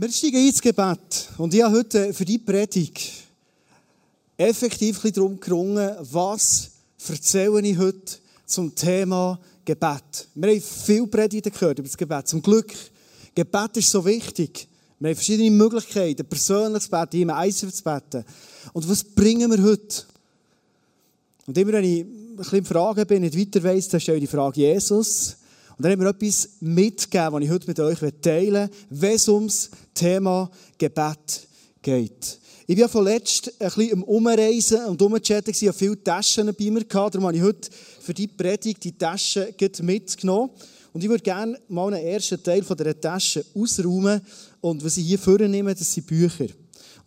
Wir steigen ins Gebet. Und ich habe heute für die Predigt effektiv darum gerungen, was erzähle ich heute zum Thema Gebet. Wir haben viele Predigten gehört über das Gebet. Zum Glück. Gebet ist so wichtig. Wir haben verschiedene Möglichkeiten, persönlich zu beten, im Eisen zu beten. Und was bringen wir heute? Und immer wenn ich ein bisschen Fragen bin, nicht weiter weiss, dann stelle ich die Frage Jesus. Und dann haben wir etwas mitgegeben, was ich heute mit euch teilen will, wenn es ums Thema Gebet geht. Ich war vorletzt ein bisschen am Umreisen und Umchatten, ich hatte viele Taschen bei mir, darum habe ich heute für die Predigt die Taschen mitgenommen. Und ich würde gerne mal einen ersten Teil dieser Tasche ausräumen. Und was ich hier vornehme, das sind Bücher.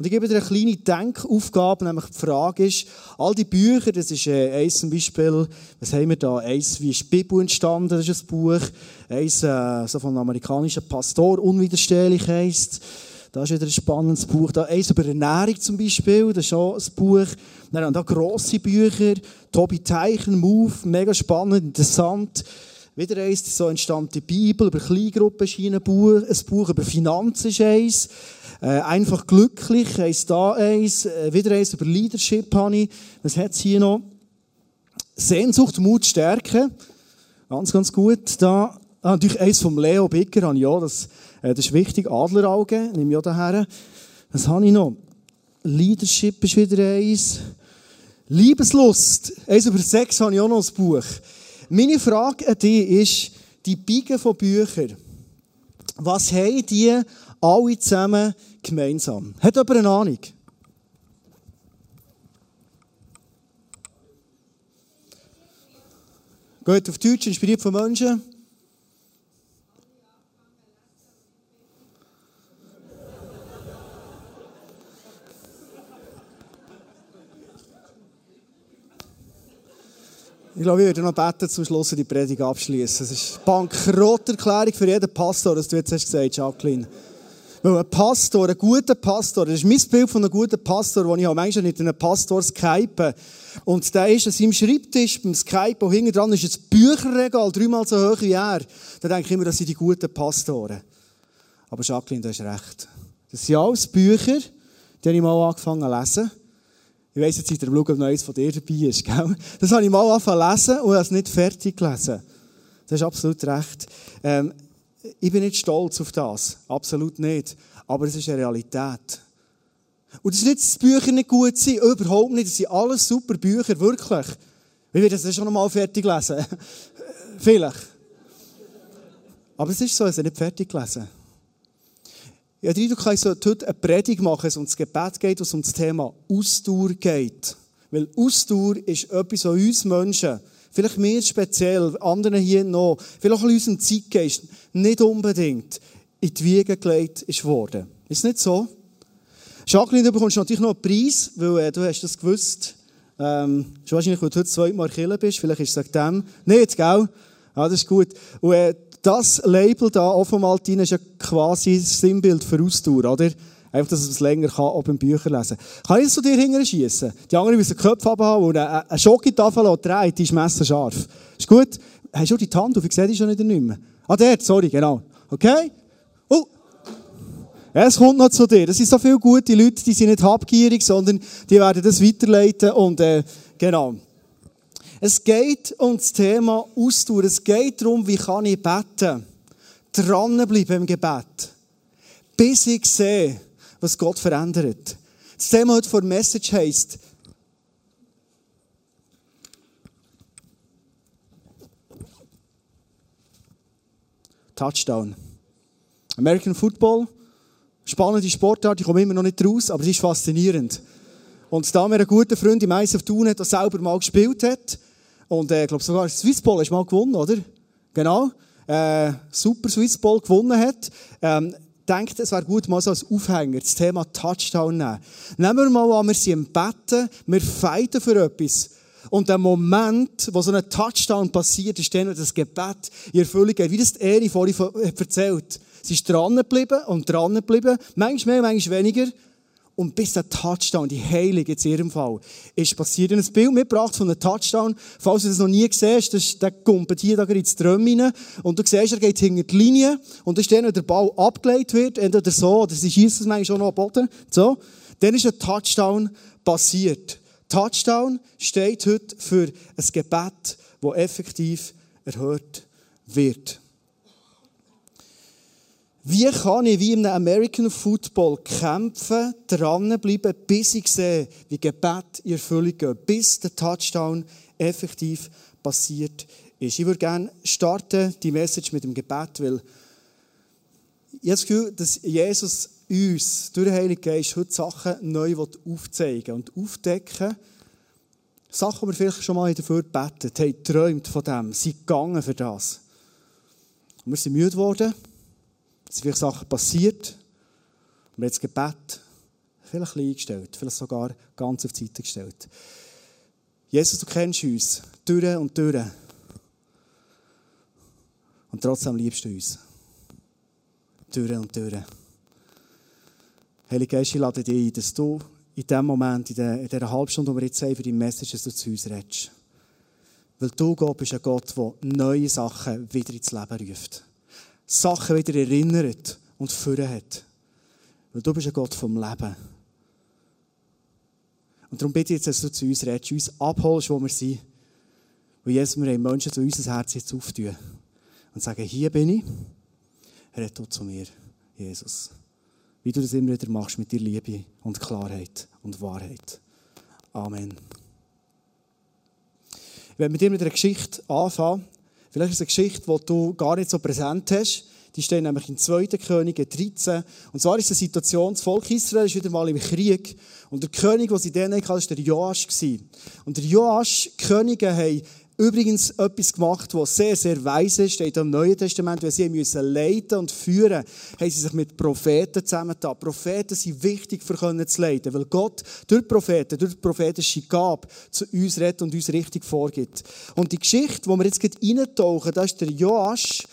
Und ich gebe dir eine kleine Denkaufgabe, nämlich die Frage ist, all die Bücher, das ist äh, eins zum Beispiel, was haben wir da? Eins, wie ist die Bibel entstanden, das ist ein Buch. Eins, äh, so von einem amerikanischen Pastor, unwiderstehlich heisst. Das ist wieder ein spannendes Buch. Da eins über Ernährung zum Beispiel, das ist auch ein Buch. Dann haben da grosse Bücher. Tobi Teichen, Move, mega spannend, interessant. Wieder eins, so entstand die Bibel, über Kleingruppen ist ein Buch, ein Buch über Finanzen ist eins. Äh, einfach glücklich, eins da eins, äh, wieder eins über Leadership habe ich. Was hat es hier noch? Sehnsucht, Mut, Stärke. Ganz, ganz gut. Da, ah, natürlich eins vom Leo Bicker habe ich ja, das, äh, das ist wichtig. Adlerauge, nehme ich auch daher. Was habe ich noch? Leadership ist wieder eins. Liebeslust, eins über Sex habe ich auch noch ein Buch. Meine Frage an dich ist, die Biegen von Büchern, was haben die alle zusammen gemeinsam. Hat jemand eine Ahnung? Geht auf Deutsch, inspiriert von Menschen. Ich glaube, ich würde noch beten, zum Schluss die Predigt abschließen. Es ist Bankrotterklärung für jeden Pastor, das du jetzt hast gesagt, Jacqueline. Weil ein Pastor, ein guter Pastor, das ist mein Bild von einem guten Pastor, den ich habe manchmal mit einem Pastor skype. Und der ist an seinem Schreibtisch beim Skype, wo hinten dran ist ein Bücherregal, dreimal so hoch wie er. Da denke ich immer, das sind die guten Pastoren. Aber Jacqueline, du hast recht. Das sind alles Bücher, die habe ich mal angefangen zu lesen. Ich weiss jetzt nicht, ob noch eins von dir dabei ist, gell? Das habe ich mal angefangen zu lesen und habe es nicht fertig gelesen. Das ist absolut recht. Ähm, ich bin nicht stolz auf das. Absolut nicht. Aber es ist eine Realität. Und es ist nicht, dass die Bücher nicht gut sind. Überhaupt nicht. Es sind alles super Bücher, wirklich. Ich werde das schon einmal fertig lesen. Vielleicht. Aber es ist so, es ist nicht fertig gelesen. Habe den Eindruck, ich sollte heute eine Predigt machen, es um das Gebet geht, es um das Thema Ausdauer geht. Weil Ausdauer ist etwas, was uns Menschen vielleicht mir speziell, anderen hier noch, vielleicht auch in unserem Zeitgeist nicht unbedingt in die Wiege gelegt ist worden. Ist nicht so? Jacqueline, du bekommst natürlich noch einen Preis, weil äh, du hast das gewusst. Ähm, schon wahrscheinlich, weil du heute zweimal Killer bist. Vielleicht ist es dem. Nicht, gell? Ja, das ist gut. Und äh, das Label da, Offenmaltin, ist ja quasi das Sinnbild für Ausdauer, oder? Einfach, dass man es länger kann, auch beim Bücher lesen. Kann ich das zu dir hinterher? Die anderen müssen den Kopf haben und eine, eine Schokotafel dreht, die ist messerscharf. Ist gut? Hast du die Hand auf? Ich sehe die schon nicht mehr. Ah, der, sorry, genau. Okay? Oh! Es kommt noch zu dir. Das sind so viele gute Leute, die sind nicht habgierig, sondern die werden das weiterleiten und, äh, genau. Es geht um das Thema Ausdauer. Es geht darum, wie kann ich beten. Dranbleiben im Gebet. Bis ich sehe, was Gott verändert. Das Thema heute vor Message heisst, Touchdown. American Football, spannende Sportart, ich komme immer noch nicht raus, aber sie ist faszinierend. Und da mir ein guter Freund im Eis auf Thun hat, der selber mal gespielt hat, und äh, ich glaube sogar Swissball hast du mal gewonnen, oder? Genau. Äh, super Swissball gewonnen hat. Ähm, denkt, es wäre gut, mal so als Aufhänger das Thema Touchdown nehmen. Nehmen wir mal an, wir sind im Betten, wir fighten für etwas. Und der Moment, wo so ein Touchdown passiert, ist dann, das Gebet in Erfüllung geht. Wie das Eri vorhin erzählt. Sie ist dran geblieben und dran geblieben. Manchmal mehr, manchmal weniger. Und bis der Touchdown, die Heilung in ihrem Fall, ist passiert. Und ein Bild mitgebracht von einem Touchdown, falls du das noch nie hast, das, der kommt hier da ins Träum rein und du siehst, er geht hinter die Linie und das ist dann, wenn der Ball abgelegt wird, entweder so, oder sie schießt es manchmal schon noch am Boden, so, dann ist ein Touchdown passiert. Touchdown steht heute für ein Gebet, das effektiv erhört wird. Wie kann ich wie einem American Football kämpfen, dranbleiben, bis ich sehe, wie Gebet in Erfüllung geht, bis der Touchdown effektiv passiert ist. Ich würde gerne starten, die Message mit dem Gebet, weil ich habe das Gefühl, dass Jesus uns durch den Heiligen Geist heute Sachen neu aufzeigen und aufdecken Sachen, die wir vielleicht schon mal dafür gebetet haben, geträumt von dem, sind gegangen für das. Und wir sind müde geworden. Es sind vielleicht Sachen passiert. Und wir haben das Gebet vielleicht eingestellt, vielleicht sogar ganz auf die Seite gestellt. Jesus, du kennst uns durch und durch. Und trotzdem liebst du uns. Durch und durch. Heilige Geist, ich lade dich ein, dass du in dem Moment, in in dieser Halbstunde, die wir jetzt haben, für die Message, dass du zu uns redest. Weil du, Gott, bist ein Gott, der neue Sachen wieder ins Leben ruft. Sachen wieder erinnert und führen hat. Weil du bist ein Gott vom Leben. Und darum bitte ich jetzt, dass du zu uns redest, uns abholst, wo wir sind. Weil Jesus, wir haben Menschen zu unser Herz jetzt auftun. Und sagen, hier bin ich, red du zu mir, Jesus. Wie du das immer wieder machst mit dir Liebe und Klarheit und Wahrheit. Amen. Werde mit dir mit einer Geschichte anfangen. Vielleicht ist es eine Geschichte, die du gar nicht so präsent hast. Die steht nämlich in 2. Könige 13. Und zwar ist die Situation, das Volk Israel ist wieder mal im Krieg. Und der König, den sie dann hatten, war der Joasch. Und der Joasch, Könige haben übrigens etwas gemacht, was sehr, sehr weise ist, steht im Neuen Testament, wenn sie müssen leiten und führen, haben sie sich mit Propheten zusammengetan. Propheten sind wichtig, für können zu leiten, weil Gott durch Propheten, durch die prophetische Gabe zu uns redet und uns richtig vorgibt. Und die Geschichte, wo wir jetzt gerade reintauchen, da ist der Joasch,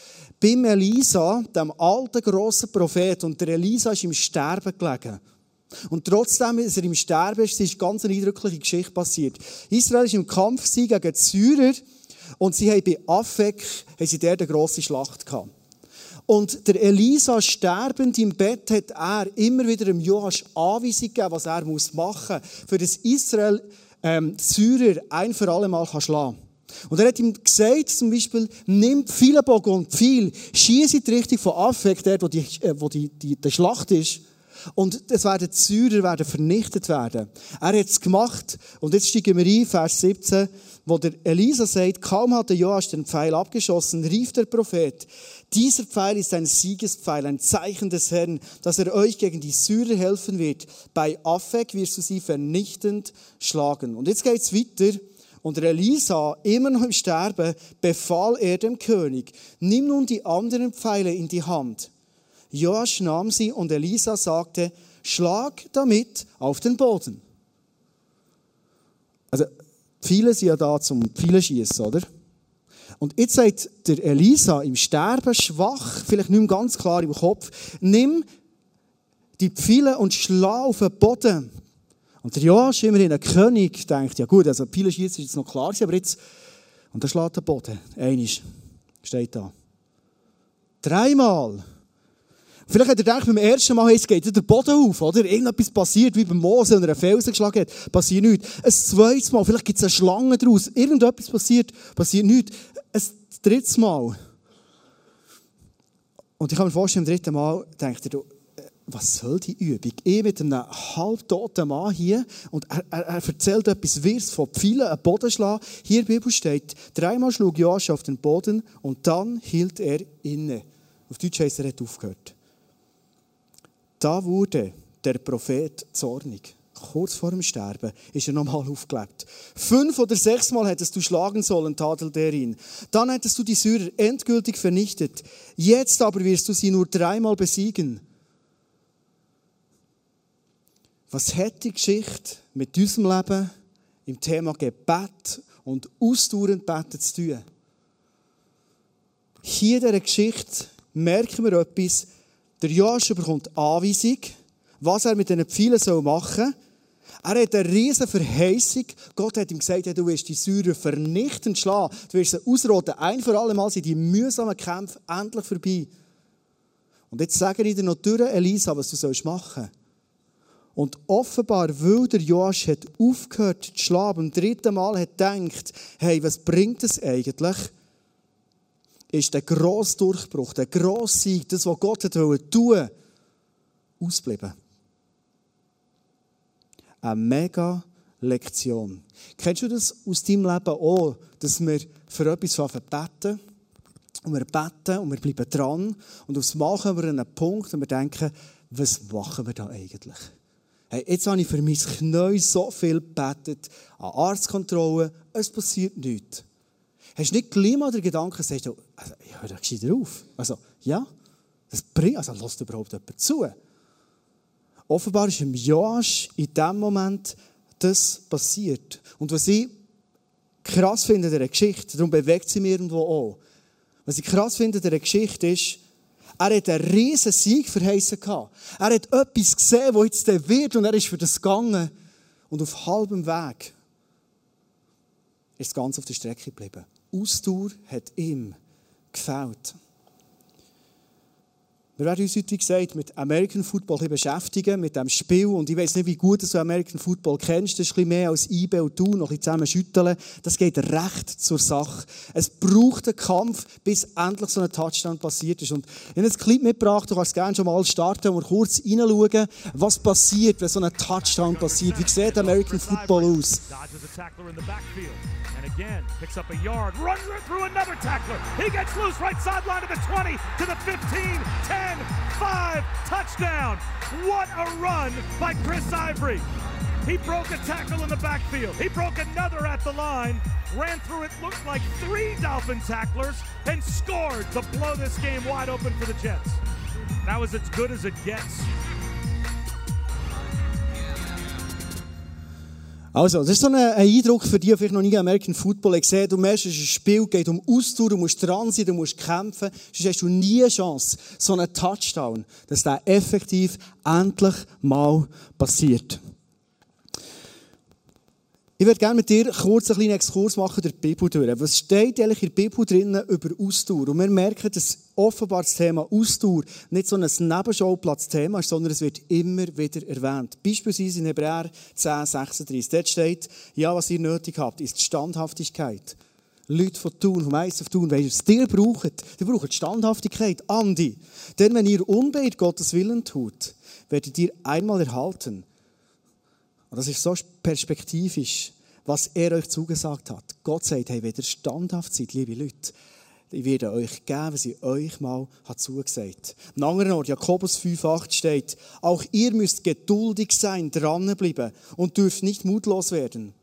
beim Elisa, dem alten grossen Prophet, und der Elisa ist im Sterben gelegen. Und trotzdem, dass er im Sterben ist, ist ganz eindrückliche Geschichte passiert. Israel ist im Kampf gegen die Syrer und sie haben bei Afek haben sie dort eine grosse Schlacht gehabt. Und der Elisa sterbend im Bett hat er immer wieder dem Joasch Anweisung gegeben, was er machen muss, für das Israel ähm, Syrer ein für alle Mal schlagen kann. Und er hat ihm gesagt, zum Beispiel, nimm viele Bogen und viel, schieße in die Richtung von Affek, dort, wo, die, äh, wo die, die, die Schlacht ist. Und es werden Syrer werden vernichtet werden. Er hat es gemacht. Und jetzt steigen wir ein, Vers 17, wo der Elisa sagt, kaum hat der Joas den Pfeil abgeschossen, rief der Prophet, dieser Pfeil ist ein Siegespfeil, ein Zeichen des Herrn, dass er euch gegen die Syrer helfen wird. Bei Affek wirst du sie vernichtend schlagen. Und jetzt geht's weiter. Und der Elisa, immer noch im Sterben, befahl er dem König, nimm nun die anderen Pfeile in die Hand. Joasch nahm sie und Elisa sagte, schlag damit auf den Boden. Also, viele sind ja da zum Pfeilenschießen, oder? Und jetzt sagt der Elisa im Sterben schwach, vielleicht nicht mehr ganz klar im Kopf, nimm die Pfeile und schlag auf den Boden. Und der Joasch, immerhin ein König, denkt, ja gut, also Pile schießen ist jetzt noch klar, aber jetzt, und er schlägt den Boden, einisch, steht da. Dreimal. Vielleicht hat er gedacht, beim ersten Mal, es geht der Boden auf, oder? Irgendetwas passiert, wie beim Mose, wenn er einen Felsen geschlagen hat, passiert nichts. Ein zweites Mal, vielleicht gibt es eine Schlange daraus, irgendetwas passiert, passiert nichts. Ein drittes Mal. Und ich kann mir vorstellen, im dritten Mal denkt er, was soll die Übung? Ich mit einem halbtoten Mann hier und er, er, er erzählt etwas Wirres von Pfeilen, einen Bodenschlag. Hier in der Bibel steht, dreimal schlug Joasch auf den Boden und dann hielt er inne. Auf Deutsch heißt er, hat aufgehört. Da wurde der Prophet zornig. Kurz vor dem Sterben ist er nochmal aufgelebt. Fünf oder sechs Mal hättest du schlagen sollen, tadelt er ihn. Dann hättest du die Syrer endgültig vernichtet. Jetzt aber wirst du sie nur dreimal besiegen. Was hat die Geschichte mit unserem Leben im Thema Gebet und ausdauernd beten zu tun? Hier in dieser Geschichte merken wir etwas. Der Joshua bekommt Anweisung. was er mit diesen Pfeilen machen soll. Er hat eine riesige Verheißung. Gott hat ihm gesagt, du wirst die Säure vernichtend schlagen. Du wirst sie ausrotten. Ein für alle Mal sind die mühsamen Kämpfe endlich vorbei. Und jetzt sage ich dir noch durch, Elisa, was du machen sollst. Und offenbar, weil der Joasch hat aufgehört zu schlagen, beim dritten Mal hat gedacht, hey, was bringt es eigentlich? Ist der grosse Durchbruch, der grosse Sieg, das, was Gott hat tun ausbleiben. Eine mega Lektion. Kennst du das aus deinem Leben auch, dass wir für etwas beten und wir beten und wir bleiben dran und aufs Mal kommen wir an einen Punkt und wir denken, was machen wir da eigentlich? Hey, jetzt habe ich für mein Knie so viel gebetet, an Arztkontrollen, es passiert nichts. Hast du nicht gleich mal den Gedanken, sagst du, also, ich höre da gescheiter auf. Also, ja, das bringt, also lässt überhaupt jemand zu? Offenbar ist im Joasch in dem Moment das passiert. Und was ich krass finde in dieser Geschichte, darum bewegt sie mich irgendwo auch. Was ich krass finde in dieser Geschichte ist, er hat einen riesen Sieg gehabt. Er hat etwas gesehen, was jetzt wird und er ist für das gegangen. Und auf halbem Weg ist das Ganze auf der Strecke geblieben. Ausdauer hat ihm gefällt. Wir werden uns heute, gesagt, mit American Football beschäftigen, mit dem Spiel. Und ich weiß nicht, wie gut du American Football kennst. Das ist ein mehr als IB und du, noch ein bisschen zusammen schütteln. Das geht recht zur Sache. Es braucht einen Kampf, bis endlich so ein Touchdown passiert ist. Und ich habe ein Clip mitgebracht, du kannst gerne schon mal starten und kurz reinschauen, was passiert, wenn so ein Touchdown passiert. Wie sieht American Football aus? And again, picks up a yard, runs it through another tackler. He gets loose right sideline to the 20, to the 15, 10, 5, touchdown. What a run by Chris Ivory. He broke a tackle in the backfield. He broke another at the line, ran through it, looked like three Dolphin tacklers, and scored to blow this game wide open for the Jets. That was as good as it gets. Also, das ist so ein, Eindruck für die, die vielleicht noch nie American Football gesehen Du merkst, es ist ein Spiel, geht um Ausdauer, du musst dran sein, du musst kämpfen. Sonst hast du nie eine Chance, so einen Touchdown, dass der effektiv endlich mal passiert. Ich würde gerne mit dir kurz einen kleinen Exkurs machen durch die Bibel durch. Was steht eigentlich in der Bibel drinnen über Ausdauer? Und wir merken, dass offenbar das Thema Ausdauer nicht so ein Nebenschauplatz-Thema ist, sondern es wird immer wieder erwähnt. Beispielsweise in Hebräer 10, 36. Dort steht, ja, was ihr nötig habt, ist Standhaftigkeit. Leute von Thun, vom Eis auf Thun, du, ihr braucht, ihr braucht Standhaftigkeit, Andi. Denn wenn ihr unbeirrt Gottes Willen tut, werdet ihr einmal erhalten, und das ist so perspektivisch, was er euch zugesagt hat. Gott sagt, hey, wenn ihr standhaft seid, liebe Leute, ich werde euch geben, was ich euch mal hat zugesagt. Am anderen Ort, Jakobus 5,8 steht, auch ihr müsst geduldig sein, dranbleiben und dürft nicht mutlos werden.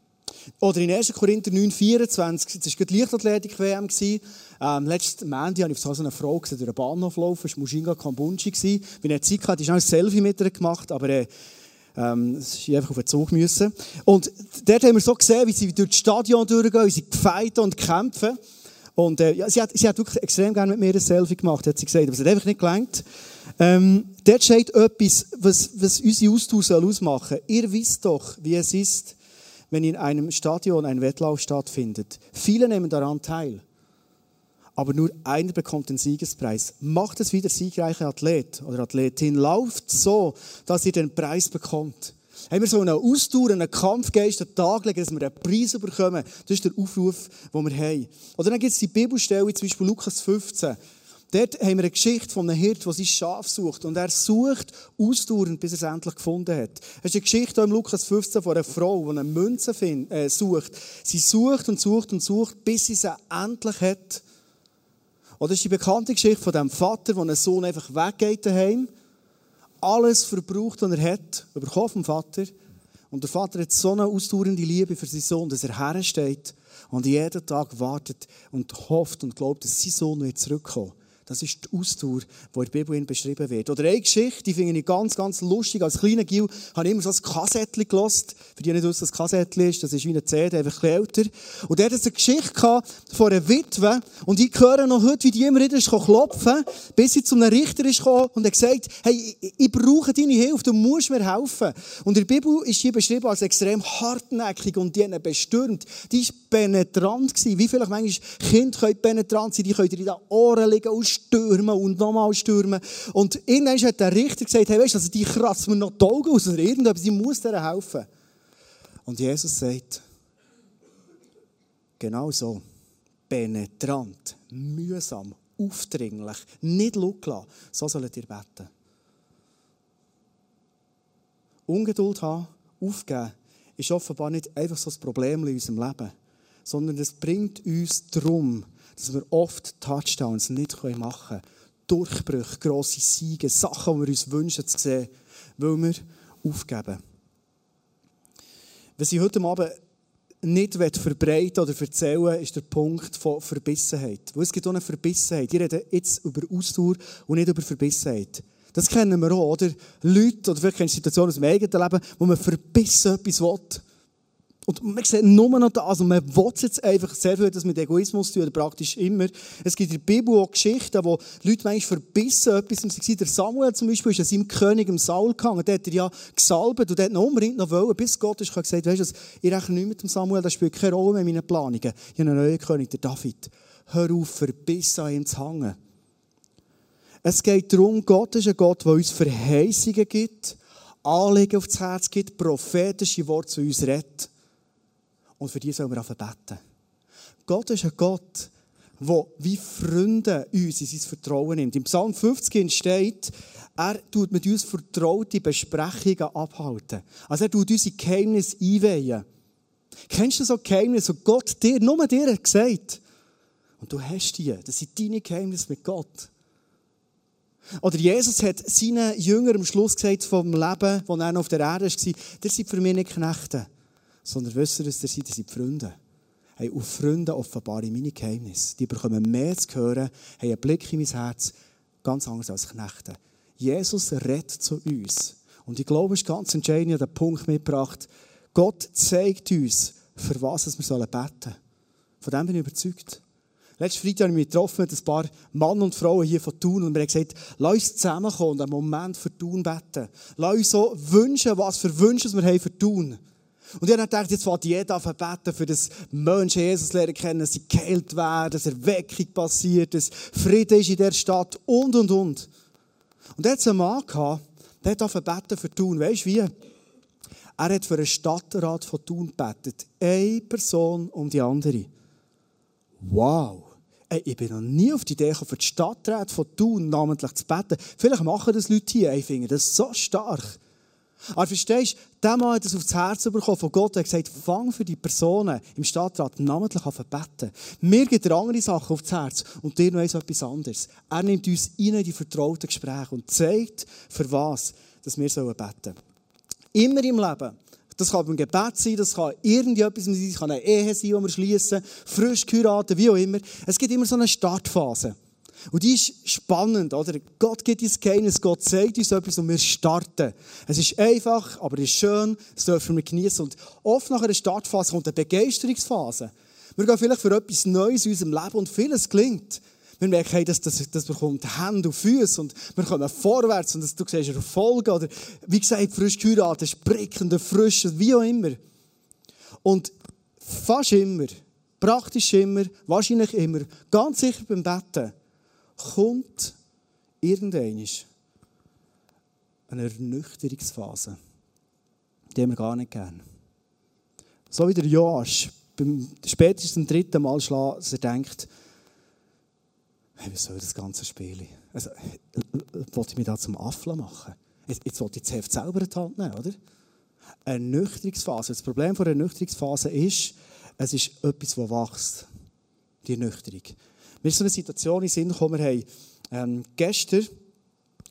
Oder in 1. Korinther 9,24, das war die Leichtathletik-WM. Ähm, letzten Montag habe ich so eine Frau gesehen, durch den Bahnhof laufen, das war Mushinga Kambunchi. Wenn er Zeit hatte, habe ich ein Selfie mit ihr gemacht, aber äh, ähm, sie einfach auf den Zug müssen. Und dort haben wir so gesehen, wie sie durch das Stadion durchgehen, wie sie fighten und kämpfen. Und äh, ja, sie, hat, sie hat wirklich extrem gerne mit mir ein Selfie gemacht, hat sie gesagt, aber es hat einfach nicht gelangt. Ähm, dort steht etwas, was, was unsere Austausch ausmachen soll. Ihr wisst doch, wie es ist, wenn in einem Stadion ein Wettlauf stattfindet. Viele nehmen daran teil aber nur einer bekommt den Siegespreis. Macht es wie der siegreiche Athlet oder Athletin. Lauft so, dass ihr den Preis bekommt. Haben wir so eine Ausdauer, einen Kampfgeist an den Tag legen, dass wir einen Preis bekommen. Das ist der Aufruf, den wir haben. Oder dann gibt es die Bibelstelle, zum Beispiel Lukas 15. Dort haben wir eine Geschichte von einem Hirt, der sein Schaf sucht. Und er sucht ausdauernd, bis er es endlich gefunden hat. Es ist eine Geschichte im Lukas 15 von einer Frau, die eine Münze find, äh, sucht. Sie sucht und sucht und sucht, bis sie sie endlich hat. Oder ist die bekannte Geschichte von dem Vater, der einen Sohn einfach weggeht daheim, alles verbraucht, was er hat, überkommt vom Vater. Und der Vater hat so eine ausdauernde Liebe für seinen Sohn, dass er hersteht und jeden Tag wartet und hofft und glaubt, dass sein Sohn wird zurückkommen. Das ist die Ausdauer, die in der Bibel beschrieben wird. Oder eine Geschichte, die finde ich ganz, ganz lustig. Als kleiner Gil habe ich immer so ein Kassettchen gelost. Für die, nicht wissen, was ein Kassettchen ist, das ist wie eine CD, einfach ein älter. Und der hat eine Geschichte von einer Witwe. Und ich höre noch heute, wie die immer wieder klopfen bis sie zu einem Richter ist und hat gesagt, hey, ich, brauche deine Hilfe, du musst mir helfen. Und in der Bibel ist sie beschrieben als extrem hartnäckig und die haben bestürmt. Die war penetrant. Wie vielleicht manchmal Kinder können penetrant sein, die können in den Ohren liegen und stürmen und nochmal stürmen. Und irgendwann hat der Richter gesagt, hey, weißt du, also die kratzen mir noch die Augen aus oder irgendetwas, ich muss dir helfen. Und Jesus sagt, genau so, penetrant, mühsam, aufdringlich, nicht lassen, so sollt ihr beten. Ungeduld haben, aufgeben, ist offenbar nicht einfach so ein Problem in unserem Leben, sondern es bringt uns darum, dass wir oft Touchdowns nicht machen können. Durchbrüche, grosse Siege, Sachen, die wir uns wünschen zu sehen, weil wir aufgeben. Was ich heute Abend nicht verbreiten oder erzählen ist der Punkt von Verbissenheit. Weil es gibt auch eine Verbissenheit. Ich rede jetzt über Ausdauer und nicht über Verbissenheit. Das kennen wir auch, oder? Leute, oder vielleicht kennst du Situationen aus dem eigenen Leben, wo man verbissen etwas will. Und man sieht nur noch das, also man will jetzt einfach sehr viel das mit Egoismus tun, praktisch immer. Es gibt in der Bibel auch Geschichten, wo Leute manchmal verbissen etwas waren. Der Samuel zum Beispiel ist an seinem König, im Saul, gegangen. Der hat er ja gesalbt und der hat noch unbedingt noch wollen, bis Gott ist gesagt, weißt du, ich rechne nicht mit dem Samuel, das spielt keine Rolle mehr in meinen Planungen. Ich habe einen neuen König, der David. Hör auf, verbissen an ihm zu hängen. Es geht darum, Gott ist ein Gott, der uns Verheißungen gibt, Anliegen aufs Herz gibt, prophetische Worte zu uns redet. Und für die sollen wir beten. Gott ist ein Gott, der wie Freunde uns in sein Vertrauen nimmt. Im Psalm 50 steht, er tut mit uns vertraute Besprechungen abhalten. Also er tut unsere Geheimnisse einweihen. Kennst du so Geheimnisse, die Gott dir, nur dir hat gesagt? Und du hast die. Das sind deine Geheimnisse mit Gott. Oder Jesus hat seinen Jüngern am Schluss gesagt vom Leben, wo er noch auf der Erde war, ihr seid für mich nicht Knechte sondern wissen, dass ihr seid, ihr seid Freunde. Hey, auf Freunde offenbare ich meine Geheimnisse. Die bekommen mehr zu hören, haben einen Blick in mein Herz, ganz anders als Knechte. Jesus redet zu uns. Und ich glaube, es ist ganz entscheidend, ich den Punkt mitgebracht, Gott zeigt uns, für was wir beten sollen. Von dem bin ich überzeugt. Letzten Freitag habe ich mich getroffen mit ein paar Mann und Frauen hier von Thun und wir haben gesagt, lass uns zusammenkommen und einen Moment für Thun beten. Lass uns so wünschen, was für Wünsche wir haben für Thun. Und ich habe gedacht, jetzt wird jeder beten, für das Menschen Jesus lernen kennen, dass sie geheilt werden, dass Erweckung passiert, dass Frieden ist in der Stadt und, und, und. Und er hat einen Mann gehabt, der hat beten für Thun. Weißt du wie? Er hat für einen Stadtrat von Thun gebetet. Eine Person um die andere. Wow! Ich bin noch nie auf die Idee gekommen, für die Stadtrat von Thun namentlich zu beten. Vielleicht machen das Leute hier. Ich finde das so stark. Aber verstehst Mann hat es aufs Herz bekommen von Gott. Er hat gesagt, fang für die Personen im Stadtrat namentlich an zu beten. Mir gibt er andere Sachen aufs Herz und dir noch etwas anderes. Er nimmt uns in die vertrauten Gespräche und zeigt, für was dass wir beten sollen. Immer im Leben. Das kann beim Gebet sein, das kann irgendetwas sein, das kann eine Ehe sein, die wir schließen, frisch heiraten, wie auch immer. Es gibt immer so eine Startphase. Und die ist spannend, oder? Gott gibt uns Geheimnis, Gott zeigt uns etwas und wir starten. Es ist einfach, aber es ist schön, das dürfen wir genießen. Und oft nach einer Startphase kommt eine Begeisterungsphase. Wir gehen vielleicht für etwas Neues in unserem Leben und vieles gelingt. Wir merken, hey, das, das, das bekommt Hände und Füße und wir kommen vorwärts und das, du siehst Erfolge oder, wie gesagt, frisch geheiratet, sprickende, frische, wie auch immer. Und fast immer, praktisch immer, wahrscheinlich immer, ganz sicher beim Betten, kommt irgendwann eine Ernüchterungsphase. Die wir gar nicht gern. So wie der Joasch beim spätestens dritten Mal schlagen, dass er denkt, hey, wie soll das ganze Spiel? Also, wollte ich mich da zum Affler machen? Jetzt, jetzt wollte ich das Heft selber in die Hand nehmen, oder? Ernüchterungsphase. Das Problem der Ernüchterungsphase ist, es ist etwas, das wächst. Die Ernüchterung. Mir ist so eine Situation in Sinn gekommen, wir ähm, gestern,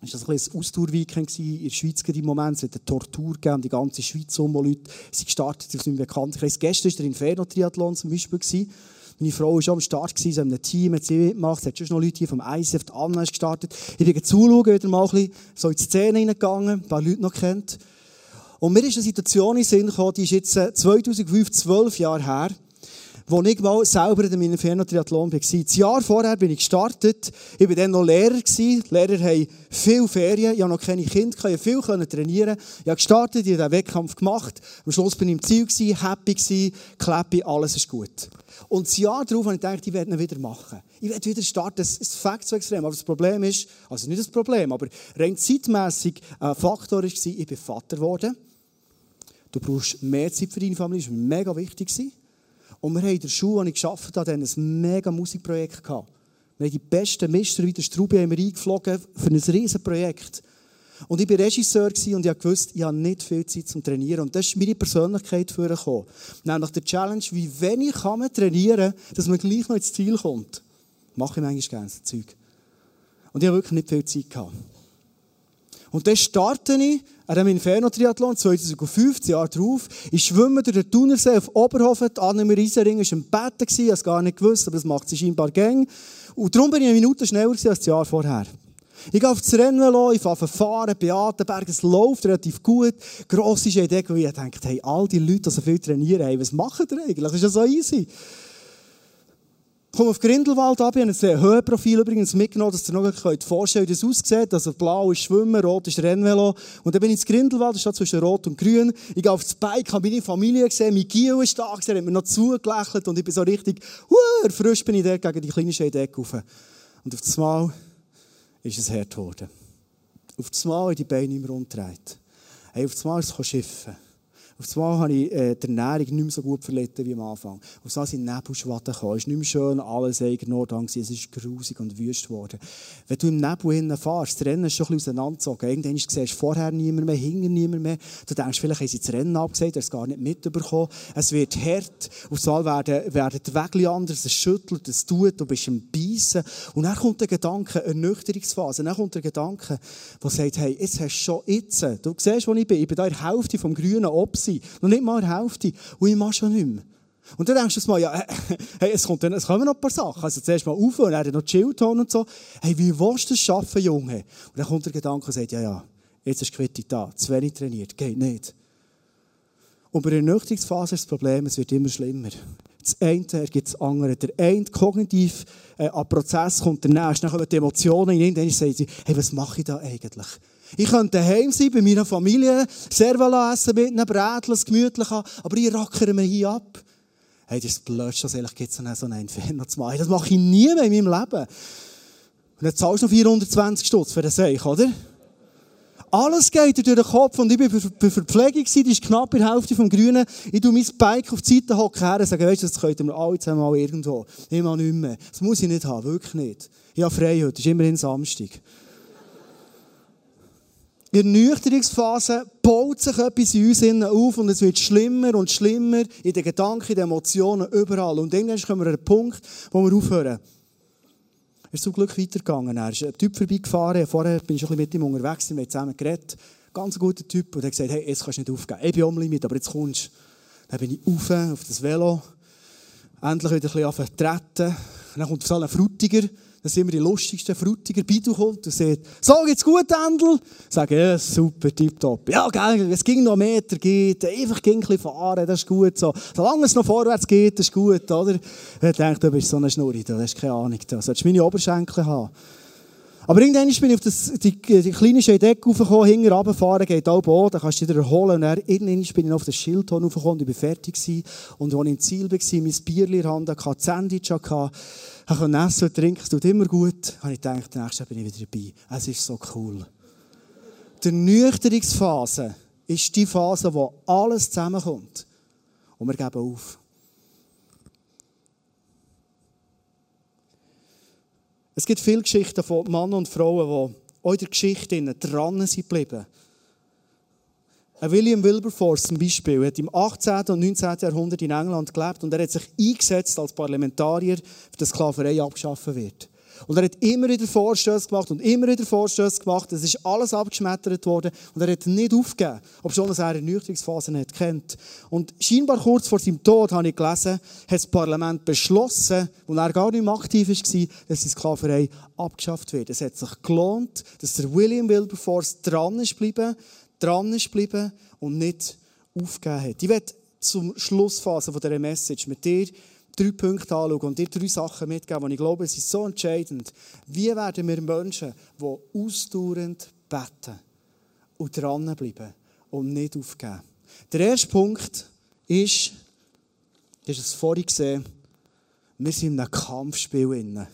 war das ein, ein Ausdauerweekend in der Schweiz im Moment, es hat eine Tortur gegeben, die ganze Schweiz um, wo Leute sind gestartet aus meinem Bekanntenkreis. Gestern war der Inferno-Triathlon zum Beispiel. Gewesen. Meine Frau war schon am Start, in einem Team, hat sie mitgemacht, es hat schon noch Leute hier vom die Anna ist gestartet. Ich bin zuschauen, wieder mal ein bisschen so in die Szene hineingegangen, ein paar Leute noch kennt. Und mir ist eine Situation in den Sinn gekommen, die ist jetzt 2005, äh, zwölf Jahre her, wo ich mal selber in meinem Inferno-Triathlon war. Das Jahr vorher bin ich gestartet. Ich war dann noch Lehrer. Die Lehrer haben viel Ferien. Ich habe noch keine Kinder, ich viel trainieren. Ich habe gestartet, ich habe den Wettkampf gemacht. Am Schluss bin ich im Ziel, happy, clappy, alles ist gut. Und das Jahr darauf habe ich gedacht, ich werde ihn wieder machen. Ich werde wieder starten. Das ist Fakt so extrem. Aber das Problem ist, also nicht das Problem, aber rein zeitmässig ein Faktor war, ich bin Vater geworden. Du brauchst mehr Zeit für deine Familie, das war mega wichtig. Und wir haben in der Schule, die ich gearbeitet habe, ein mega Musikprojekt gehabt. Wir haben die besten Mister wie der Strubi eingeflogen für ein riesiges Projekt. Und ich war Regisseur und ich wusste, ich habe nicht viel Zeit zum Trainieren. Und das ist meine Persönlichkeit vorgekommen. Nämlich der Challenge, wie wenig kann man trainieren, dass man gleich noch ins Ziel kommt. Mache ich manchmal gerne so Zeug. Und ich habe wirklich nicht viel Zeit gehabt. Und dann starte ich an einem Inferno-Triathlon 2005, Jahre drauf. Ich schwimme durch den Thunersee auf Oberhofen. Annemer Isering war im Bett, ich habe es gar nicht gewusst, aber das macht sie scheinbar gäng. Und darum bin ich eine Minute schneller als das Jahr vorher. Ich gehe auf das Rennen, ich fahre fahren, Beatenberg, es läuft relativ gut. Grosse Idee, weil ich denke, hey, all die Leute, die so viel trainieren, hey, was machen die eigentlich? Das ist ja so easy. Komme auf Grindelwald ab, ich habe ein Höhenprofil übrigens mitgenommen, dass ihr noch vorstellen könnt, wie das aussieht. Also blau ist Schwimmen, rot ist Rennvelo. Und dann bin ich ins Grindelwald, das steht zwischen rot und grün. Ich gehe auf das Bike, habe meine Familie gesehen, mein Gio ist da gesehen, hat mir noch zugelächelt und ich bin so richtig, uh, frisch bin ich dort gegen die kleine Scheidecke rauf. Und auf das Mal ist es hart geworden. Auf das Mal in die Beine im Rund gedreht. Hey, auf das Mal ist es schiffen. Auf einmal habe ich äh, die Ernährung nicht mehr so gut verlitten wie am Anfang. Auf einmal sind Nebelschwatten gekommen. Es ist nicht mehr schön, alles eigen Nordhang. Es ist grusig und wüst geworden. Wenn du im Nebel hinten fährst, das Rennen ist schon ein bisschen auseinandergezogen. Irgendwann siehst du vorher niemand mehr, hinten niemand mehr. Du denkst, vielleicht haben sie das Rennen abgesagt, hast es gar nicht mitbekommen. Es wird hart. Auf einmal werden, werden die Wege anders. Es schüttelt, es tut, du bist im Beißen. Und dann kommt der Gedanke, eine Nüchterungsphase. Dann kommt der Gedanke, der sagt, hey, jetzt hast du schon jetzt. Du siehst, wo ich bin. Ich bin da in der Hälfte vom grünen Obst sein. Noch nicht mal die Hälfte. Und ich mache schon nicht mehr. Und dann denkst du mal, ja, hey, es, kommt, es kommen noch ein paar Sachen. Also zuerst mal auf und dann noch Chillton und so. Hey, wie willst du das schaffen, Junge? Und dann kommt der Gedanke und sagt, ja, ja, jetzt ist Quittung da. Zu wenig trainiert. Geht nicht. Und bei der Nüchterungsphase ist das Problem, es wird immer schlimmer. Das eine ergibt das andere. Der eine kognitiv äh, an Prozess kommt der nächste. Dann kommen die Emotionen in ihn. Dann sagt sie, hey, was mache ich da eigentlich? Ich könnte daheim sein, bei meiner Familie, Servala essen mit einem Brätchen, gemütlich haben, aber ich rackere mir hier ab. Hey, das ist blöd, dass ehrlich gibt, so einen Inferno zu machen. Das mache ich nie mehr in meinem Leben. Und dann zahlst du noch 420 Stutz für den Seich, oder? Alles geht dir durch den Kopf und ich war bei Verpflegung, die ist knapp in der Hälfte vom Grünen. Ich tue mein Bike auf die Seite her und sage, weißt du, das könnt ihr alle zusammen mal irgendwo. Mache nicht mehr. Das muss ich nicht haben, wirklich nicht. Ich habe frei heute, ist immerhin Samstag. In der Nüchterungsphase baut sich etwas in uns auf und es wird schlimmer und schlimmer in den Gedanken, in den Emotionen, überall. Und irgendwann kommen wir an einen Punkt, wo wir aufhören. Er ist zum Glück weitergegangen. Er ist ein Typ vorbeigefahren. Vorher bin ich ein bisschen mit ihm unterwegs, wir haben zusammen geredet. Ganz ein guter Typ. Und er hat gesagt, hey, jetzt kannst du nicht aufgeben. Ich bin am Limit, aber jetzt kommst du. Dann bin ich auf, auf das Velo. Endlich wieder ein bisschen treten. Dann kommt so ein Frutiger. Das sind immer die lustigsten, frutiger Bidu kommt und sagt, so geht's gut, Endel? Sagen, ja, super, tipptopp. Ja, geil, es ging noch Meter, geht, einfach ging ein bisschen fahren, das ist gut so. Solange es noch vorwärts geht, das ist gut, oder? Ich denke, du bist so eine Schnurri, du hast keine Ahnung, du solltest meine Oberschenkel haben. Aber irgendwann bin ich auf das, die, die kleine Scheidecke raufgekommen, hinten runterfahren, geht auch an, dann kannst du dich erholen. Und dann, irgendwann bin ich auf das Schildhorn raufgekommen und war fertig. Gewesen. Und als ich im Ziel war, mein Bier in der Hand, hatte, das Sandwich hatte, konnte essen und trinken, es tut immer gut. habe ich gedacht, nächstes bin ich wieder dabei. Es ist so cool. Die Nüchterungsphase ist die Phase, wo alles zusammenkommt. Und wir geben auf. Es gibt viele Geschichten von Männern und Frauen, die in der Geschichte dran sind. William Wilberforce zum Beispiel hat im 18. und 19. Jahrhundert in England gelebt und er hat sich eingesetzt als Parlamentarier, dass Sklaverei abgeschaffen wird. Und er hat immer wieder Vorstöße gemacht und immer wieder Vorstöße gemacht. Es ist alles abgeschmettert worden und er hat nicht aufgegeben, obwohl er eine Ernüchterungsphase nicht kennt. Und scheinbar kurz vor seinem Tod, habe ich gelesen, hat das Parlament beschlossen, und er gar nicht mehr aktiv war, dass die Sklaverei abgeschafft wird. Es hat sich gelohnt, dass der William Wilberforce dran ist geblieben, dran ist geblieben und nicht aufgegeben hat. Ich werde zum Schlussphase dieser Message mit dir drei Punkte anschauen und dir drei Sachen mitgeben, die ich glaube, sind so entscheidend. Wie werden wir Menschen, die ausdauernd beten und dranbleiben und nicht aufgeben? Der erste Punkt ist, du hast es vorhin gesehen, wir sind in einem Kampfspiel. Drin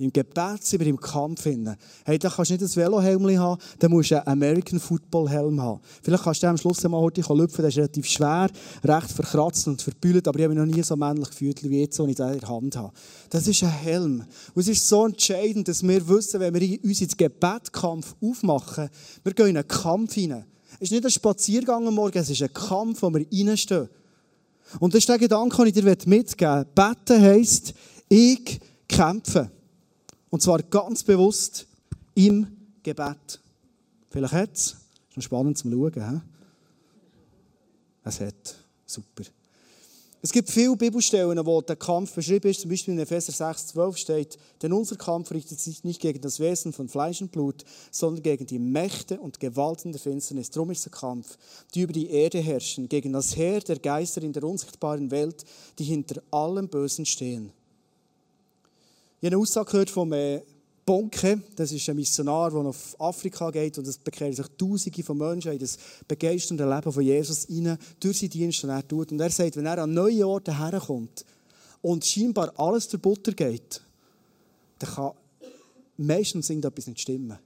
im Gebet sind wir im Kampf. Hey, da kannst du nicht ein Velohelm haben, da musst du einen American Football Helm haben. Vielleicht kannst du am Schluss mal heute lüpfen, der ist relativ schwer, recht verkratzt und verbüllt, aber ich habe mich noch nie so männlich gefühlt wie jetzt, wenn ich den in der Hand habe. Das ist ein Helm. Und es ist so entscheidend, dass wir wissen, wenn wir uns ins Gebetkampf aufmachen, wir gehen in einen Kampf hinein. Es ist nicht ein Spaziergang am Morgen, es ist ein Kampf, wo wir reinstehen. Und das ist der Gedanke, den ich dir mitgeben möchte. Beten heisst, ich kämpfe. Und zwar ganz bewusst im Gebet. Vielleicht hat es. Ist noch spannend zum Schauen. He? Es hat. Super. Es gibt viele Bibelstellen, wo der Kampf beschrieben ist. Zum Beispiel in Epheser 6, 12 steht, denn unser Kampf richtet sich nicht gegen das Wesen von Fleisch und Blut, sondern gegen die Mächte und Gewalten der Finsternis. Darum ist der Kampf, die über die Erde herrschen, gegen das Heer der Geister in der unsichtbaren Welt, die hinter allem Bösen stehen. Ich habe eine Aussage gehört von äh, Bonke, das ist ein Missionar, der auf Afrika geht und es bekehren sich Tausende von Menschen in das begeisternde Leben von Jesus hinein, durch seinen Dienst, den er tut. Und er sagt, wenn er an neue Orte herkommt und scheinbar alles der Butter geht, dann kann meistens irgendetwas nicht stimmen.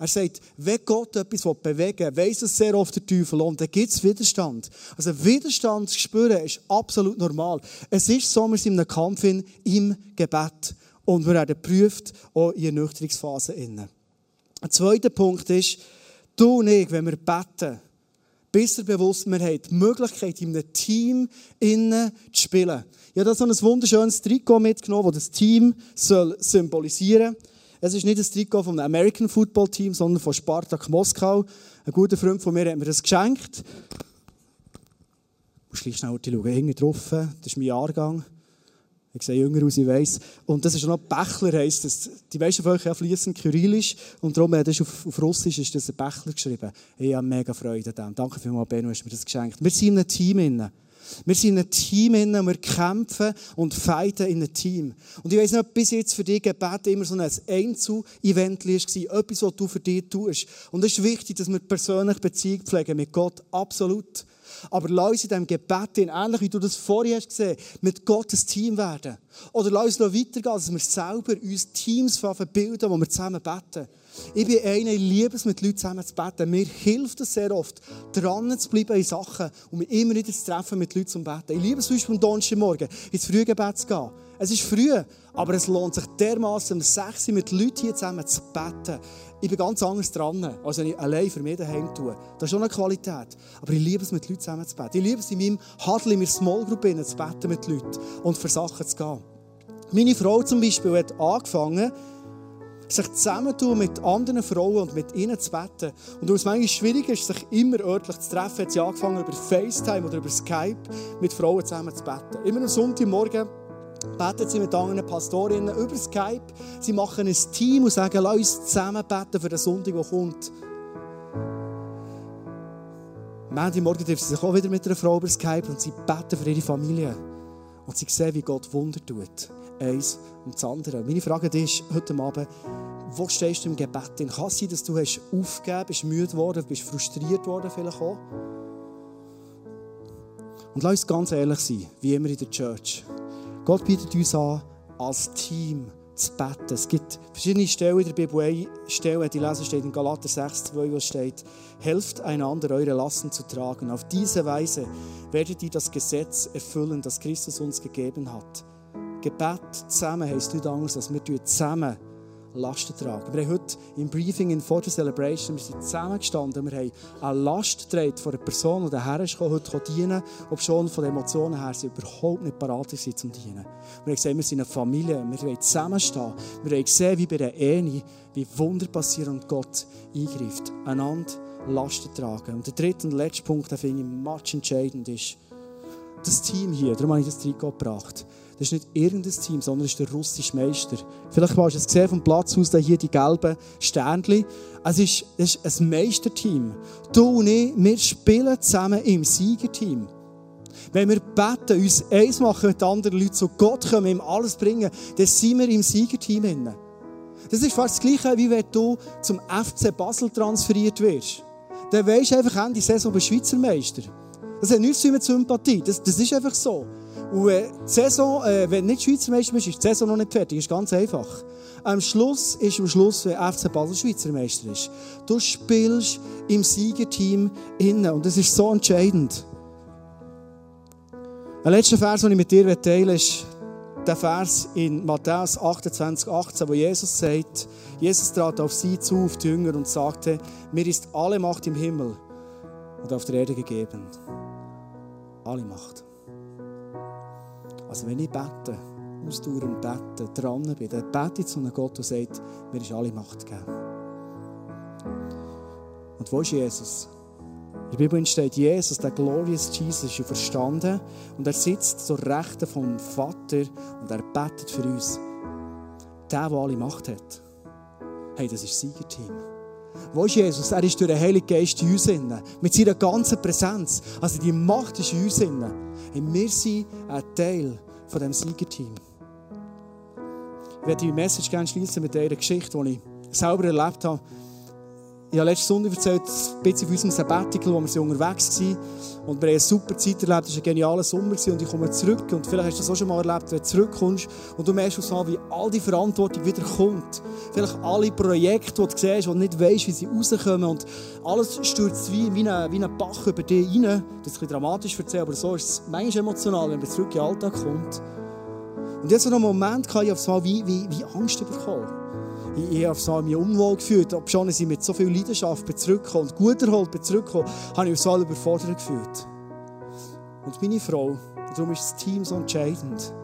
Er sagt, wenn Gott etwas bewegen will, weiss es sehr oft der Teufel und dann gibt es Widerstand. Also Widerstand zu spüren ist absolut normal. Es ist so, wir sind in einem Kampf in, im Gebet. Und wir werden geprüft, auch in Ernüchterungsphase. Ein zweiter Punkt ist, du und ich, wenn wir beten, besser bewusst, wir haben die Möglichkeit, in einem Team innen zu spielen. Ich habe da so ein wunderschönes Trikot mitgenommen, das das Team symbolisieren soll. Es ist nicht ein Trikot vom American Football Team, sondern von Spartak Moskau. Ein guter Freund von mir hat mir das geschenkt. Ich muss schnell schauen, hinten drauf, das ist mein Jahrgang. Ich sehe jünger aus, ich weiss. Und das ist noch Bächler, heisst das. Die meisten von euch ja fließend Kyrillisch. Und darum, das ist auf, auf Russisch ist das ein Bächler geschrieben. Ich habe mega Freude an dem. Danke vielmals, Benno, hast mir das geschenkt. Wir sind in einem Team. Innen. Wir sind in einem Team und wir kämpfen und fighten in einem Team. Und ich weiss nicht, bis jetzt für dich Gebet immer so ein Einzel-Event war, etwas, was du für dich tust. Und es ist wichtig, dass wir persönlich Beziehung pflegen mit Gott. Absolut. Aber lass uns in diesem Gebet, ähnlich wie du das vorher hast gesehen, mit Gottes Team werden. Oder lass uns noch weitergehen, dass wir selber uns Teams bilden, wo wir zusammen beten. Ich bin einer, ich liebe es, mit Leuten zusammen zu beten. Mir hilft es sehr oft, dran zu bleiben in Sachen und mich immer wieder zu treffen mit Leuten zum Beten. Ich liebe es zum Beispiel am Donnerstagmorgen ins Frühgebet zu gehen. Es ist früh, aber es lohnt sich dermaßen, um sechs mit Leuten hier zusammen zu beten. Ich bin ganz anders dran, als wenn ich allein für mich daheim tue. Das ist schon eine Qualität. Aber ich liebe es, mit Leuten zusammen zu beten. Ich liebe es, in meinem Huddle, in meiner Small Group zu beten mit Leuten und für Sachen zu gehen. Meine Frau zum Beispiel hat angefangen, sich zusammentun mit anderen Frauen und mit ihnen zu beten. Und weil es manchmal schwierig ist, sich immer örtlich zu treffen, hat sie angefangen, über FaceTime oder über Skype mit Frauen zusammen zu beten. Immer am Sonntagmorgen beten sie mit anderen Pastorinnen über Skype. Sie machen ein Team und sagen, lass uns zusammen beten für den Sonntag, der kommt. Morgen treffen sie sich auch wieder mit einer Frau über Skype und sie beten für ihre Familie. Und sie sehen, wie Gott Wunder tut. Eins und das andere. Meine Frage ist heute Abend, wo stehst du im Gebet? Kann es sein, dass du hast aufgegeben bist, müde geworden, bist frustriert worden vielleicht auch? Und lass uns ganz ehrlich sein, wie immer in der Church. Gott bietet uns an, als Team zu beten. Es gibt verschiedene Stellen in der Bibel. Eine Stelle, die lesen, steht in Galater 6, 2, wo steht, helft einander, eure Lasten zu tragen. Auf diese Weise werdet ihr das Gesetz erfüllen, das Christus uns gegeben hat. Gebet zusammen heisst nicht anders, dass wir zusammen Lasten tragen. Wir haben heute im Briefing in Photo Celebration, wir sind zusammengestanden, wir haben eine Last getragen von einer Person, die daher ist, heute dienen ob schon von den Emotionen her sie überhaupt nicht parat sind zum Dienen. Wir haben gesehen, wir sind eine Familie, wir wollen zusammenstehen. Wir haben gesehen, wie bei der Ehe, wie Wunder passieren und Gott eingreift. Einander Lasten tragen. Und der dritte und letzte Punkt, der finde ich much entscheidend ist, das Team hier, darum habe ich das Trikot gebracht. Das ist nicht irgendein Team, sondern das ist der russische Meister. Vielleicht hast du es gesehen vom Platz aus, hier die gelben Sternchen. Es ist, es ist ein Meisterteam. Du und ich, wir spielen zusammen im Siegerteam. Wenn wir beten, uns eins machen mit anderen Leuten, so Gott können, ihm alles bringen, dann sind wir im Siegerteam. Das ist fast das Gleiche, wie wenn du zum FC Basel transferiert wirst. Dann weisst du einfach, Ende Saison bist Schweizer Meister. Das hat nichts mit Sympathie. Das, das ist einfach so. Und äh, die Saison, äh, wenn du nicht Schweizer Meister bist, ist die Saison noch nicht fertig. Das ist ganz einfach. Am Schluss ist am Schluss, wenn FC Basel Schweizer Meister ist. Du spielst im Siegerteam innen. Und das ist so entscheidend. Ein letzter Vers, den ich mit dir teilen will, ist der Vers in Matthäus 28, 18, wo Jesus sagt, Jesus trat auf sie zu, auf die Jünger und sagte, mir ist alle Macht im Himmel und auf der Erde gegeben. Alle Macht. Also wenn ich bete, ausdauernd bete, dran bin, dann bete ich zu einem Gott, der sagt, mir ist alle Macht gegeben. Und wo ist Jesus? In der Bibel steht, Jesus, der glorious Jesus, ist verstanden und er sitzt zur Rechten vom Vater und er betet für uns. Der, der alle Macht hat. Hey, das ist Siegerteam. Wo ist Jesus? Er ist durch den Heiligen Geist in uns. Mit seiner ganzen Präsenz. Also die Macht ist in uns. Und wir sind ein Teil von diesem Siegerteam. Ich werde die Message gerne schließen mit einer Geschichte, die ich selber erlebt habe. Ich habe letzten Sonntag erzählt, ein bisschen von unserem Sabbatical, wo wir unterwegs waren. Und wir haben eine super Zeit erlebt. Es war ein genialer Sommer. Und ich komme zurück. Und vielleicht hast du das auch schon mal erlebt, wenn du zurückkommst. Und du merkst so, wie all die Verantwortung wieder kommt. Vielleicht alle Projekte, die du siehst, und nicht weißt, wie sie rauskommen. Und alles stürzt wie, wie, ein, wie ein Bach über dich rein. Das ist ein bisschen dramatisch erzählt, aber so ist es manchmal emotional, wenn man zurück in den Alltag kommt. Und jetzt so einen Moment kann ich aufs Mal wie, wie, wie Angst bekommen ich, ich habe so mich unwohl gefühlt. Ob schon ich mit so viel Leidenschaft zurückgekommen und gut erholt bin zurückgekommen, habe ich mich so überfordert gefühlt. Und meine Frau, und darum ist das Team so entscheidend,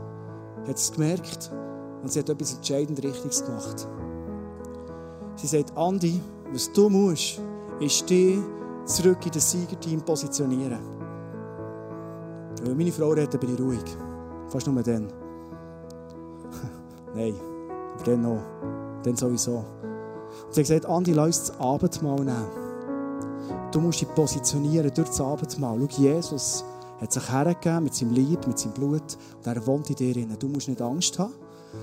hat es gemerkt und sie hat etwas entscheidend Richtiges gemacht. Sie sagt, Andi, was du musst, ist dich zurück in das Siegerteam positionieren. Wenn meine Frau redet, bin ich ruhig. Fast nur dann. Nein, aber dann noch dann sowieso. Und sie hat gesagt, Andi, lass das Abendmahl nehmen. Du musst dich positionieren durch das Abendmahl. Schau, Jesus hat sich hergegeben mit seinem Leib, mit seinem Blut und er wohnt in dir. Du musst nicht Angst haben.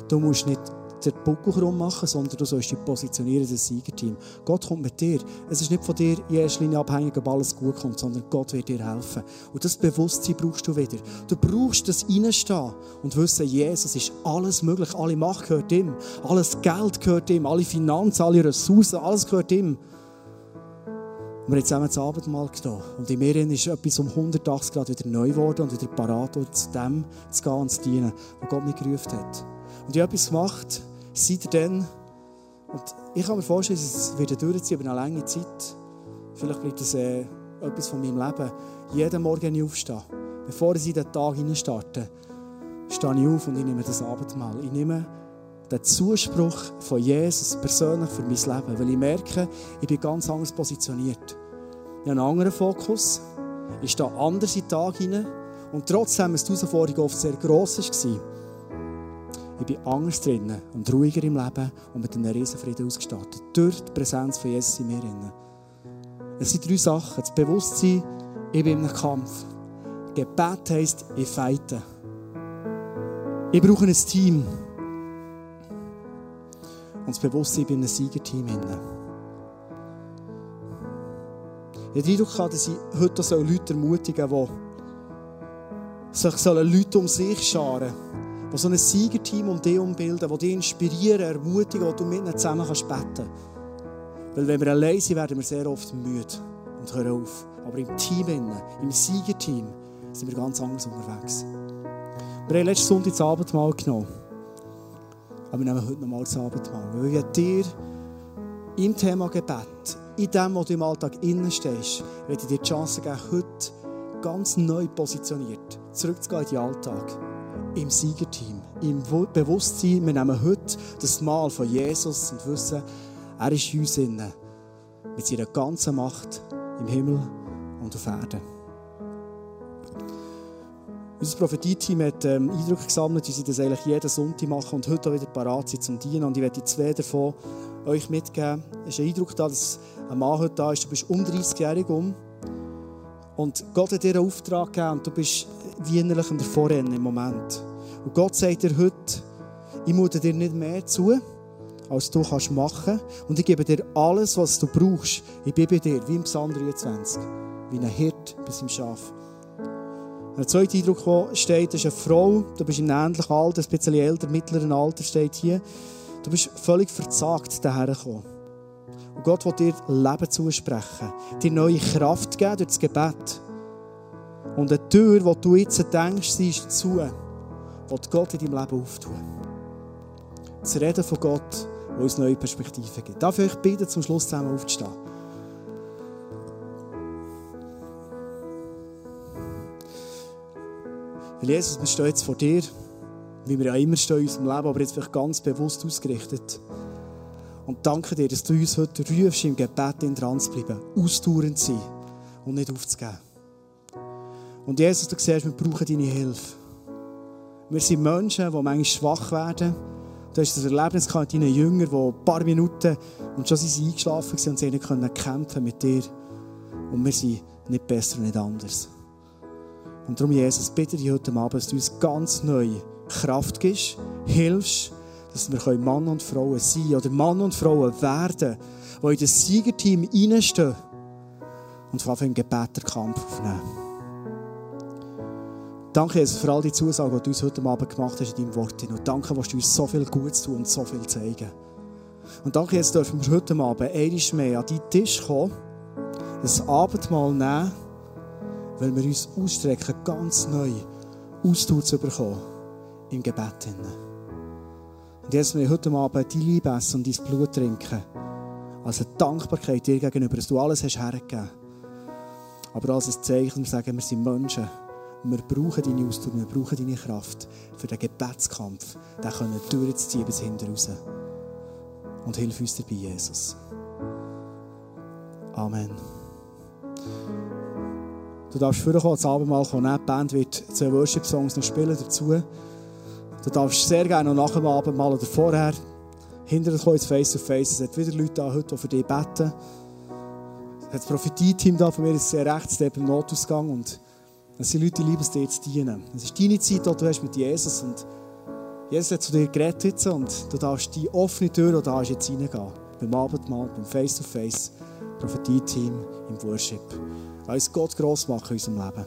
Du musst nicht den Buckel krumm sondern du sollst dich positionieren, das Siegerteam. Gott kommt mit dir. Es ist nicht von dir in erster Linie abhängig, ob alles gut kommt, sondern Gott wird dir helfen. Und das Bewusstsein brauchst du wieder. Du brauchst das Reinstehen und wissen, Jesus ist alles möglich. Alle Macht gehört ihm. Alles Geld gehört ihm. Alle Finanzen, alle Ressourcen, alles gehört ihm. Wir haben zusammen das Abendmahl genommen. Und in mir ist etwas um 180 Grad wieder neu geworden und wieder parat, zu dem zu gehen und zu dienen, was Gott mich gerufen hat. Und ich habe etwas gemacht, seit dann. Und ich kann mir vorstellen, es wird durchziehen über eine lange Zeit. Vielleicht bleibt das äh, etwas von meinem Leben. Jeden Morgen aufstehen. Bevor ich in den Tag starte, stehe ich auf und ich nehme das Abendmahl. Ich nehme den Zuspruch von Jesus persönlich für mein Leben. Weil ich merke, ich bin ganz anders positioniert. Ich habe einen anderen Fokus. Ich stehe anders in den Tag hinein. Und trotzdem, dass die Herausforderung oft sehr gross war, ich bin anders drinnen und ruhiger im Leben und mit einem Riesenfrieden ausgestattet. Durch die Präsenz von Jesus in mir. Es sind drei Sachen. Das Bewusstsein, ich bin in einem Kampf. Gebet heisst, ich feite. Ich brauche ein Team. Und das Bewusstsein, ich bin in einem Siegerteam. Ich habe den Eindruck, dass ich heute Leute ermutigen soll, die sich Leute um sich scharen die so ein Siegerteam um dich umbilden, die dich inspirieren, ermutigen, wo du mit ihnen zusammen kannst Weil wenn wir allein sind, werden wir sehr oft müde und hören auf. Aber im Team, im Siegerteam, sind wir ganz anders unterwegs. Wir haben letzten Sonntag das Abendmahl genommen. Aber wir nehmen heute nochmal das Abendmahl. Weil ich dir im Thema Gebet, in dem, wo du im Alltag innen stehst, werde ich dir die Chance geben, heute ganz neu positioniert zurückzugehen in den Alltag. Im Siegerteam, im Bewusstsein, wir nehmen heute das Mal von Jesus und wissen, er ist in uns innen, mit seiner ganzen Macht im Himmel und auf Erden. Unser Prophetie-Team hat ähm, Eindrücke gesammelt, wie sie das eigentlich jeden Sonntag machen und heute auch wieder parat sind zum Dienen. Und ich werde zwei davon euch mitgeben. Es ist ein Eindruck da, dass ein Mann heute da ist, du bist um 30-jährig um. Und Gott hat dir einen Auftrag gegeben und du bist wie innerlich im Vorrennen im Moment. Und Gott sagt dir heute, ich mute dir nicht mehr zu, als du kannst machen. Und ich gebe dir alles, was du brauchst. Ich bin bei dir, wie im Psalm 23, wie ein Hirt bis im Schaf. Der zweite Eindruck, der steht, ist eine Frau. Du bist im ähnlichen Alter, ein bisschen älter, mittleren Alter, steht hier. Du bist völlig verzagt dahergekommen. Und Gott will dir Leben zusprechen, dir neue Kraft geben durch das Gebet. Und eine Tür, die du jetzt denkst, sie ist zu, wird Gott in deinem Leben auftun. Das Reden von Gott, das uns neue Perspektiven gibt. Darf ich euch bitten, zum Schluss zusammen aufzustehen? Weil Jesus, wir stehen jetzt vor dir, wie wir ja immer stehen in unserem Leben, aber jetzt vielleicht ganz bewusst ausgerichtet. Und danke dir, dass du uns heute rufst, im Gebet dran zu bleiben, ausdauernd zu sein und nicht aufzugeben. Und Jesus, du siehst, wir brauchen deine Hilfe. Wir sind Menschen, die manchmal schwach werden. Du hast das Erlebnis mit deinen Jüngern, die ein paar Minuten und schon sind sie eingeschlafen waren und sie nicht kämpfen mit dir. Und wir sind nicht besser nicht anders. Und darum, Jesus, bitte dich heute Abend, dass du uns ganz neu Kraft gibst, hilfst, dass wir Mann und Frauen sein oder Mann und Frauen werden, die in das Siegerteam reinstehen und vor allem im Gebet den Kampf aufnehmen. Danke, Jesus, für all die Zusagen, die du uns heute Abend gemacht hast in deinem Wort. Und danke, dass du uns so viel Gutes tun und so viel zeigen. Und danke, jetzt dürfen wir heute Abend einmal mehr an deinen Tisch kommen, das Abendmahl nehmen weil wir uns ausstrecken, ganz neu Ausdauer zu bekommen im Gebet. Und jetzt wir heute Abend dein Liebe essen und dein Blut trinken, als eine Dankbarkeit dir gegenüber, dass du alles hast hergegeben. Aber als ein Zeichen, wir sagen, wir sind Menschen und wir brauchen deine Ausdauer, wir brauchen deine Kraft für den Gebetskampf, den können durchzuziehen bis hinten raus. Und hilf uns dabei, Jesus. Amen. Du darfst vorkommen, das Abendmahl kommen. Die Band wird zwei Worship-Songs noch spielen dazu. Du darfst sehr gerne noch nach dem Abendmahl oder vorher hinter dir kommen, face-to-face. Es hat wieder Leute da heute, die für dich beten. Das Prophetie-Team da von mir, ist sehr rechts, der beim Notausgang. Und es sind Leute, die lieben es dir zu dienen. Es ist deine Zeit, die du hast mit Jesus. Und Jesus hat zu dir geredet und du darfst die offene Tür, die da ist, jetzt reingehen. Beim Abendmahl, beim Face-to-Face, Prophetie-Team, im Worship. Lass uns Gott gross machen in unserem Leben.